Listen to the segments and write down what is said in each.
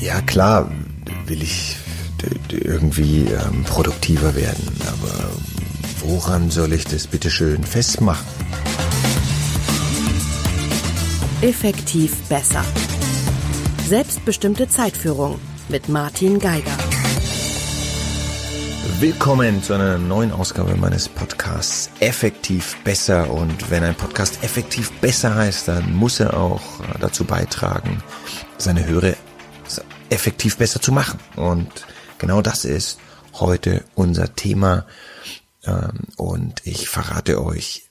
Ja klar, will ich irgendwie ähm, produktiver werden, aber woran soll ich das bitte schön festmachen? Effektiv besser. Selbstbestimmte Zeitführung mit Martin Geiger. Willkommen zu einer neuen Ausgabe meines Podcasts Effektiv besser. Und wenn ein Podcast effektiv besser heißt, dann muss er auch dazu beitragen, seine Hörer effektiv besser zu machen. Und genau das ist heute unser Thema. Ähm, und ich verrate euch,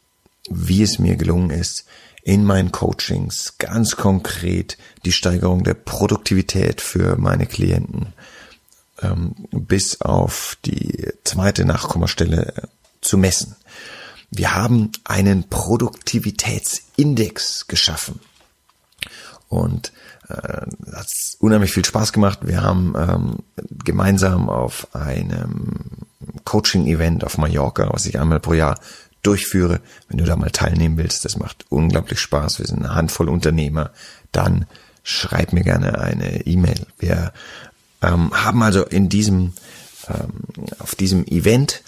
wie es mir gelungen ist, in meinen Coachings ganz konkret die Steigerung der Produktivität für meine Klienten ähm, bis auf die zweite Nachkommastelle zu messen. Wir haben einen Produktivitätsindex geschaffen. Und äh, hat unheimlich viel Spaß gemacht. Wir haben ähm, gemeinsam auf einem Coaching-Event auf Mallorca, was ich einmal pro Jahr durchführe. Wenn du da mal teilnehmen willst, das macht unglaublich Spaß. Wir sind eine Handvoll Unternehmer. Dann schreib mir gerne eine E-Mail. Wir ähm, haben also in diesem, ähm, auf diesem Event,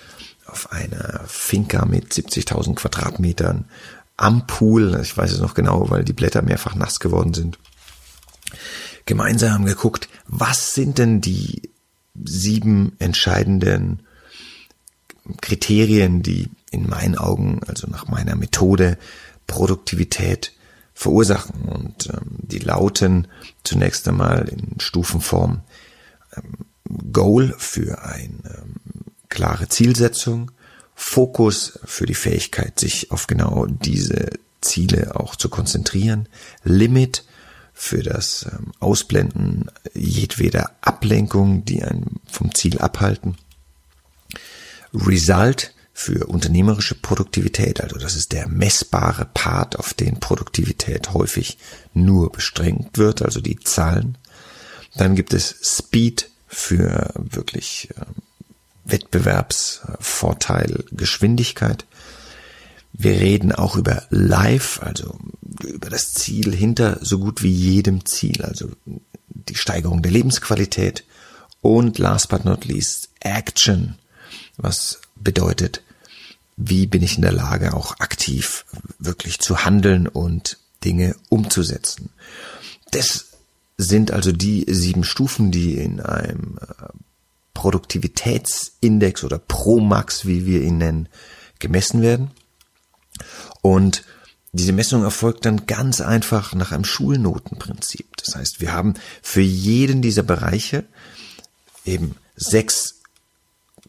auf einer Finca mit 70.000 Quadratmetern am Pool, ich weiß es noch genau, weil die Blätter mehrfach nass geworden sind, gemeinsam geguckt, was sind denn die sieben entscheidenden Kriterien, die in meinen Augen, also nach meiner Methode, Produktivität verursachen. Und ähm, die lauten zunächst einmal in Stufenform ähm, Goal für eine ähm, klare Zielsetzung, Fokus für die Fähigkeit, sich auf genau diese Ziele auch zu konzentrieren, Limit für das ähm, Ausblenden jedweder Ablenkung, die einen vom Ziel abhalten, Result für unternehmerische Produktivität, also das ist der messbare Part, auf den Produktivität häufig nur bestrengt wird, also die Zahlen. Dann gibt es Speed für wirklich äh, Wettbewerbsvorteil, Geschwindigkeit. Wir reden auch über Life, also über das Ziel hinter so gut wie jedem Ziel, also die Steigerung der Lebensqualität und last but not least Action, was bedeutet, wie bin ich in der Lage, auch aktiv wirklich zu handeln und Dinge umzusetzen. Das sind also die sieben Stufen, die in einem äh, Produktivitätsindex oder Promax, wie wir ihn nennen, gemessen werden. Und diese Messung erfolgt dann ganz einfach nach einem Schulnotenprinzip. Das heißt, wir haben für jeden dieser Bereiche eben sechs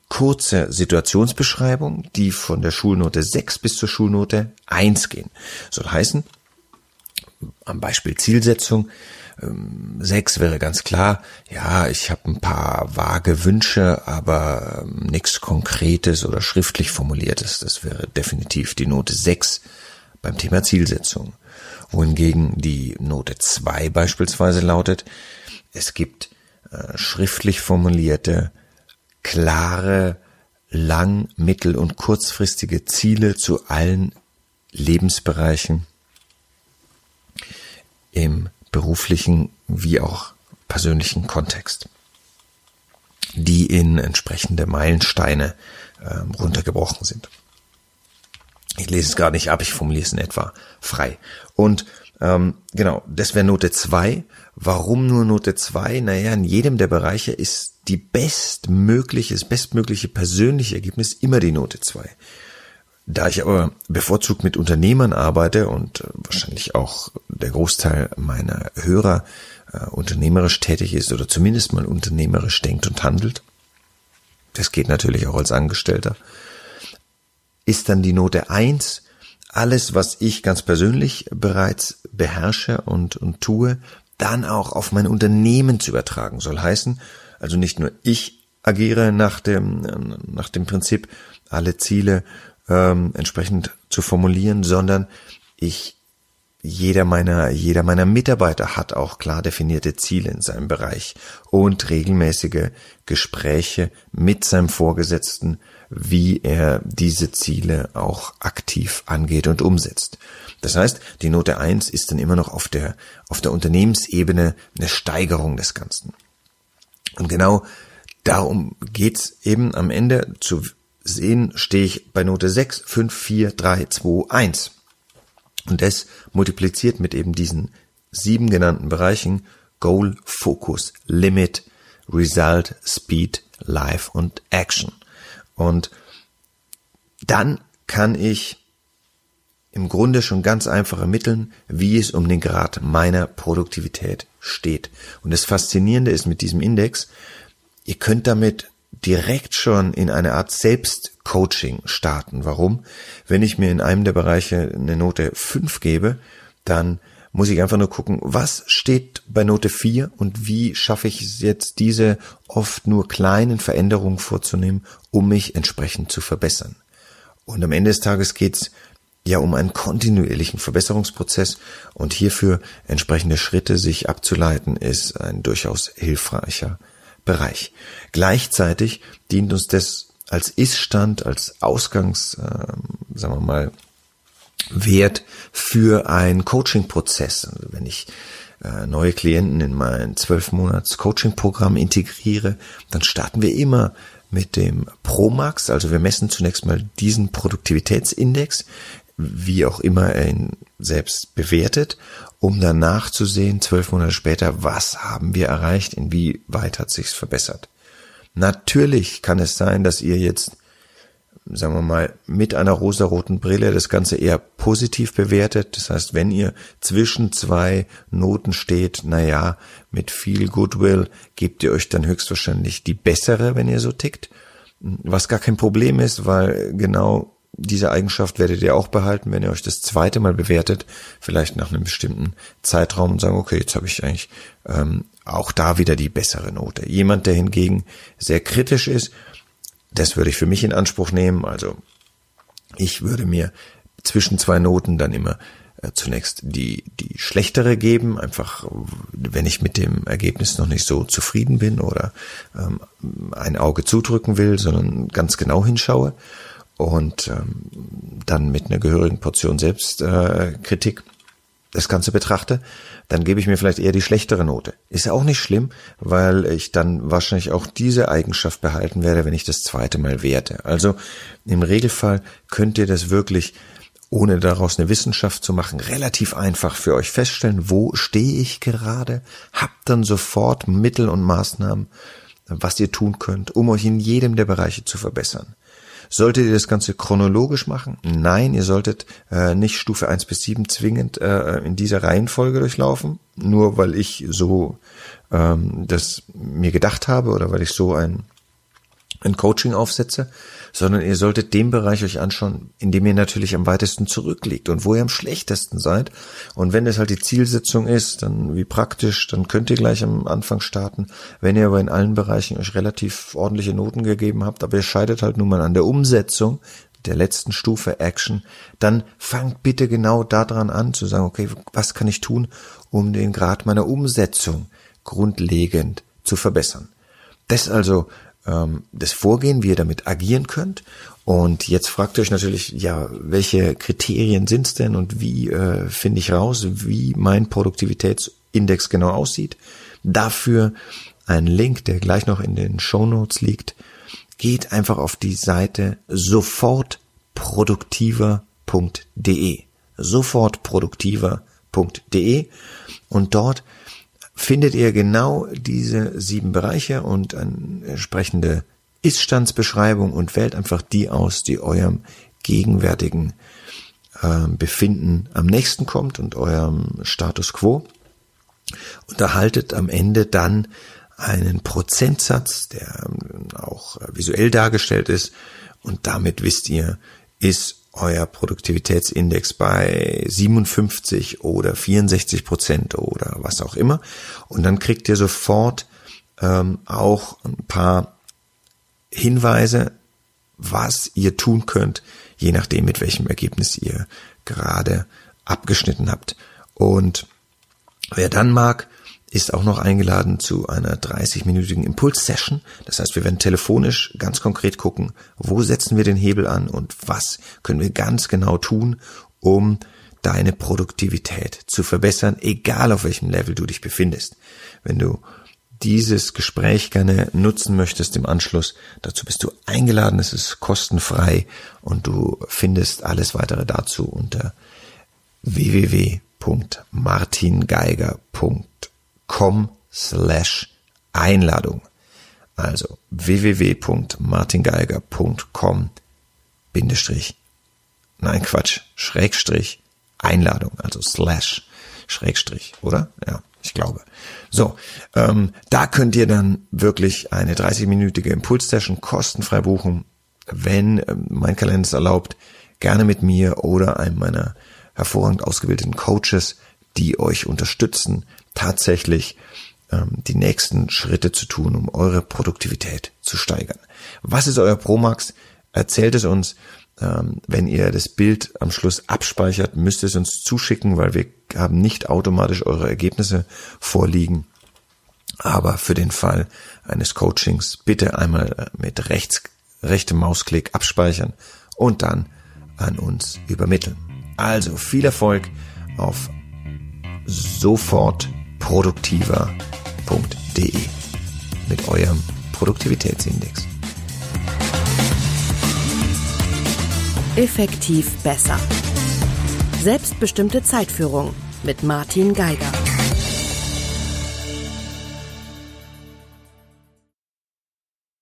kurze Situationsbeschreibungen, die von der Schulnote 6 bis zur Schulnote 1 gehen. Soll heißen, am Beispiel Zielsetzung, ähm, sechs wäre ganz klar, ja, ich habe ein paar vage Wünsche, aber ähm, nichts Konkretes oder schriftlich formuliertes. Das wäre definitiv die Note sechs beim Thema Zielsetzung. Wohingegen die Note zwei beispielsweise lautet, es gibt äh, schriftlich formulierte, klare, lang-, mittel- und kurzfristige Ziele zu allen Lebensbereichen im beruflichen wie auch persönlichen Kontext, die in entsprechende Meilensteine äh, runtergebrochen sind. Ich lese es gar nicht ab, ich formuliere es in etwa frei. Und ähm, genau, das wäre Note 2. Warum nur Note 2? Naja, in jedem der Bereiche ist die bestmögliche, das bestmögliche persönliche Ergebnis immer die Note 2. Da ich aber bevorzugt mit Unternehmern arbeite und äh, wahrscheinlich auch der Großteil meiner Hörer äh, unternehmerisch tätig ist oder zumindest mal unternehmerisch denkt und handelt, das geht natürlich auch als Angestellter, ist dann die Note eins alles, was ich ganz persönlich bereits beherrsche und, und tue, dann auch auf mein Unternehmen zu übertragen. Soll heißen, also nicht nur ich agiere nach dem, nach dem Prinzip, alle Ziele ähm, entsprechend zu formulieren, sondern ich jeder meiner, jeder meiner Mitarbeiter hat auch klar definierte Ziele in seinem Bereich und regelmäßige Gespräche mit seinem Vorgesetzten wie er diese Ziele auch aktiv angeht und umsetzt. Das heißt, die Note 1 ist dann immer noch auf der, auf der Unternehmensebene eine Steigerung des Ganzen. Und genau darum geht's eben am Ende zu sehen, stehe ich bei Note 6, 5, 4, 3, 2, 1. Und das multipliziert mit eben diesen sieben genannten Bereichen Goal, Focus, Limit, Result, Speed, Life und Action. Und dann kann ich im Grunde schon ganz einfach ermitteln, wie es um den Grad meiner Produktivität steht. Und das Faszinierende ist mit diesem Index, ihr könnt damit direkt schon in eine Art Selbstcoaching starten. Warum? Wenn ich mir in einem der Bereiche eine Note 5 gebe, dann muss ich einfach nur gucken, was steht bei Note 4 und wie schaffe ich es jetzt, diese oft nur kleinen Veränderungen vorzunehmen, um mich entsprechend zu verbessern. Und am Ende des Tages geht's ja um einen kontinuierlichen Verbesserungsprozess und hierfür entsprechende Schritte sich abzuleiten, ist ein durchaus hilfreicher Bereich. Gleichzeitig dient uns das als Iststand, als Ausgangs, äh, sagen wir mal, Wert für einen Coaching-Prozess. Also wenn ich äh, neue Klienten in mein zwölf Monats Coaching-Programm integriere, dann starten wir immer mit dem Promax. Also wir messen zunächst mal diesen Produktivitätsindex, wie auch immer er ihn selbst bewertet, um danach zu sehen, zwölf Monate später, was haben wir erreicht, inwieweit hat sich's verbessert. Natürlich kann es sein, dass ihr jetzt sagen wir mal, mit einer rosaroten Brille das Ganze eher positiv bewertet. Das heißt, wenn ihr zwischen zwei Noten steht, na ja, mit viel Goodwill gebt ihr euch dann höchstwahrscheinlich die bessere, wenn ihr so tickt. Was gar kein Problem ist, weil genau diese Eigenschaft werdet ihr auch behalten, wenn ihr euch das zweite Mal bewertet, vielleicht nach einem bestimmten Zeitraum und sagen, okay, jetzt habe ich eigentlich ähm, auch da wieder die bessere Note. Jemand, der hingegen sehr kritisch ist, das würde ich für mich in Anspruch nehmen. Also ich würde mir zwischen zwei Noten dann immer äh, zunächst die, die schlechtere geben, einfach wenn ich mit dem Ergebnis noch nicht so zufrieden bin oder ähm, ein Auge zudrücken will, sondern ganz genau hinschaue und ähm, dann mit einer gehörigen Portion Selbstkritik äh, das Ganze betrachte, dann gebe ich mir vielleicht eher die schlechtere Note. Ist ja auch nicht schlimm, weil ich dann wahrscheinlich auch diese Eigenschaft behalten werde, wenn ich das zweite Mal werte. Also im Regelfall könnt ihr das wirklich ohne daraus eine Wissenschaft zu machen, relativ einfach für euch feststellen, wo stehe ich gerade, habt dann sofort Mittel und Maßnahmen, was ihr tun könnt, um euch in jedem der Bereiche zu verbessern. Solltet ihr das Ganze chronologisch machen? Nein, ihr solltet äh, nicht Stufe 1 bis 7 zwingend äh, in dieser Reihenfolge durchlaufen, nur weil ich so ähm, das mir gedacht habe oder weil ich so ein, ein Coaching aufsetze, sondern ihr solltet den Bereich euch anschauen, in dem ihr natürlich am weitesten zurückliegt und wo ihr am schlechtesten seid. Und wenn das halt die Zielsetzung ist, dann wie praktisch, dann könnt ihr gleich am Anfang starten. Wenn ihr aber in allen Bereichen euch relativ ordentliche Noten gegeben habt, aber ihr scheidet halt nun mal an der Umsetzung, der letzten Stufe Action, dann fangt bitte genau daran an zu sagen, okay, was kann ich tun, um den Grad meiner Umsetzung grundlegend zu verbessern. Das also ähm, das Vorgehen, wie ihr damit agieren könnt. Und jetzt fragt euch natürlich, ja, welche Kriterien sind's denn und wie äh, finde ich raus, wie mein Produktivitätsindex genau aussieht. Dafür ein Link, der gleich noch in den Show Notes liegt. Geht einfach auf die Seite sofortproduktiver.de. Sofortproduktiver.de und dort findet ihr genau diese sieben Bereiche und eine entsprechende Iststandsbeschreibung und wählt einfach die aus, die eurem gegenwärtigen äh, Befinden am nächsten kommt und eurem Status quo. Und erhaltet am Ende dann einen Prozentsatz, der auch visuell dargestellt ist. Und damit wisst ihr, ist euer Produktivitätsindex bei 57 oder 64 Prozent oder was auch immer. Und dann kriegt ihr sofort ähm, auch ein paar Hinweise, was ihr tun könnt, je nachdem, mit welchem Ergebnis ihr gerade abgeschnitten habt. Und wer dann mag, ist auch noch eingeladen zu einer 30-minütigen Impulssession. Das heißt, wir werden telefonisch ganz konkret gucken, wo setzen wir den Hebel an und was können wir ganz genau tun, um deine Produktivität zu verbessern, egal auf welchem Level du dich befindest. Wenn du dieses Gespräch gerne nutzen möchtest im Anschluss, dazu bist du eingeladen, es ist kostenfrei und du findest alles weitere dazu unter www.martingeiger.com slash Einladung. Also www.martingeiger.com Bindestrich, nein Quatsch, Schrägstrich, Einladung, also slash, Schrägstrich, oder? Ja, ich glaube. So, ähm, da könnt ihr dann wirklich eine 30-minütige Impulssession kostenfrei buchen, wenn ähm, mein Kalender es erlaubt, gerne mit mir oder einem meiner hervorragend ausgebildeten Coaches, die euch unterstützen, tatsächlich ähm, die nächsten Schritte zu tun, um eure Produktivität zu steigern. Was ist euer Promax? Erzählt es uns. Ähm, wenn ihr das Bild am Schluss abspeichert, müsst ihr es uns zuschicken, weil wir haben nicht automatisch eure Ergebnisse vorliegen. Aber für den Fall eines Coachings bitte einmal äh, mit rechts, rechtem Mausklick abspeichern und dann an uns übermitteln. Also viel Erfolg auf sofortproduktiver.de mit eurem Produktivitätsindex. Effektiv besser. Selbstbestimmte Zeitführung mit Martin Geiger.